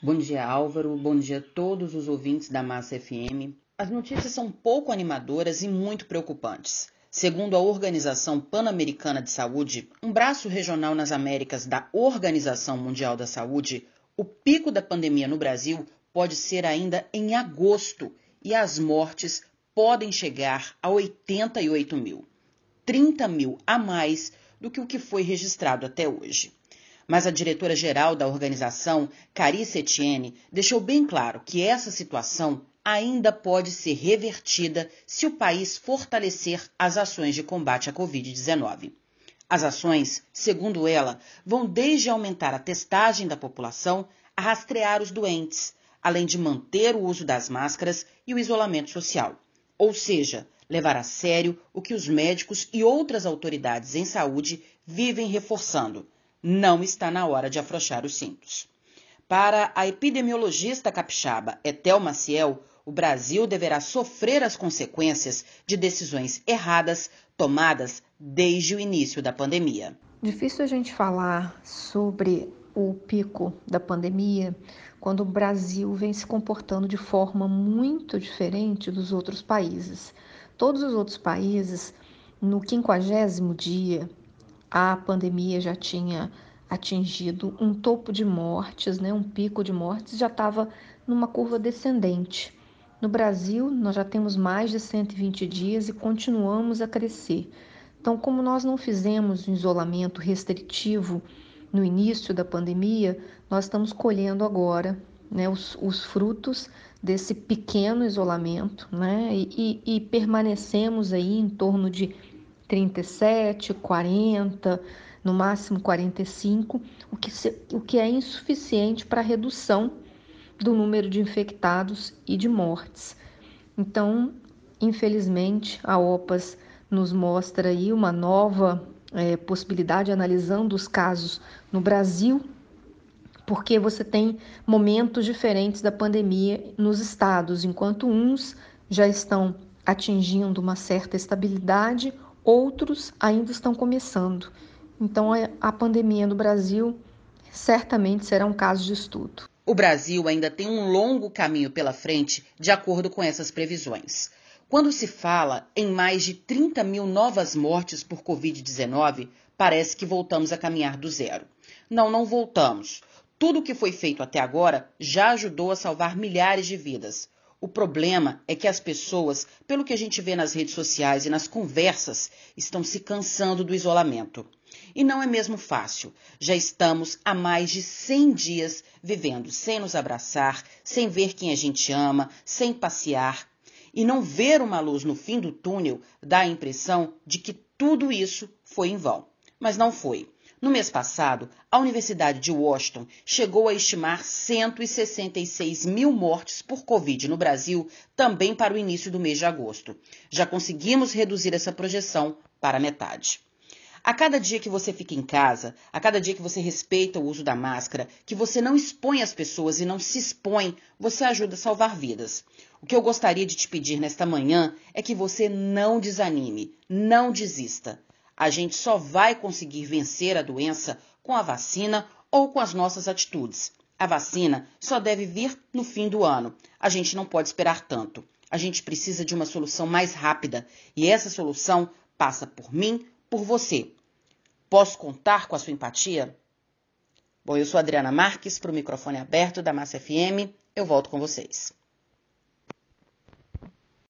Bom dia, Álvaro. Bom dia a todos os ouvintes da Massa FM. As notícias são pouco animadoras e muito preocupantes. Segundo a Organização Pan-Americana de Saúde, um braço regional nas Américas da Organização Mundial da Saúde, o pico da pandemia no Brasil pode ser ainda em agosto e as mortes podem chegar a 88 mil, 30 mil a mais do que o que foi registrado até hoje. Mas a diretora-geral da organização, Carice Etienne, deixou bem claro que essa situação ainda pode ser revertida se o país fortalecer as ações de combate à Covid-19. As ações, segundo ela, vão desde aumentar a testagem da população a rastrear os doentes, além de manter o uso das máscaras e o isolamento social. Ou seja, levar a sério o que os médicos e outras autoridades em saúde vivem reforçando não está na hora de afrouxar os cintos. Para a epidemiologista capixaba Etel Maciel, o Brasil deverá sofrer as consequências de decisões erradas tomadas desde o início da pandemia. Difícil a gente falar sobre o pico da pandemia quando o Brasil vem se comportando de forma muito diferente dos outros países. Todos os outros países, no quinquagésimo dia, a pandemia já tinha atingido um topo de mortes, né, um pico de mortes, já estava numa curva descendente. No Brasil, nós já temos mais de 120 dias e continuamos a crescer. Então, como nós não fizemos um isolamento restritivo no início da pandemia, nós estamos colhendo agora né, os, os frutos desse pequeno isolamento né, e, e, e permanecemos aí em torno de 37, 40, no máximo 45, o que, se, o que é insuficiente para a redução do número de infectados e de mortes. Então, infelizmente, a OPAS nos mostra aí uma nova é, possibilidade, analisando os casos no Brasil, porque você tem momentos diferentes da pandemia nos estados, enquanto uns já estão atingindo uma certa estabilidade, outros ainda estão começando. Então, a pandemia no Brasil certamente será um caso de estudo. O Brasil ainda tem um longo caminho pela frente, de acordo com essas previsões. Quando se fala em mais de 30 mil novas mortes por Covid-19, parece que voltamos a caminhar do zero. Não, não voltamos. Tudo o que foi feito até agora já ajudou a salvar milhares de vidas. O problema é que as pessoas, pelo que a gente vê nas redes sociais e nas conversas, estão se cansando do isolamento. E não é mesmo fácil. Já estamos há mais de 100 dias vivendo sem nos abraçar, sem ver quem a gente ama, sem passear. E não ver uma luz no fim do túnel dá a impressão de que tudo isso foi em vão. Mas não foi. No mês passado, a Universidade de Washington chegou a estimar 166 mil mortes por Covid no Brasil, também para o início do mês de agosto. Já conseguimos reduzir essa projeção para metade. A cada dia que você fica em casa, a cada dia que você respeita o uso da máscara, que você não expõe as pessoas e não se expõe, você ajuda a salvar vidas. O que eu gostaria de te pedir nesta manhã é que você não desanime, não desista. A gente só vai conseguir vencer a doença com a vacina ou com as nossas atitudes. A vacina só deve vir no fim do ano. A gente não pode esperar tanto. A gente precisa de uma solução mais rápida e essa solução passa por mim, por você. Posso contar com a sua empatia? Bom, eu sou Adriana Marques, para o microfone aberto da Massa FM. Eu volto com vocês.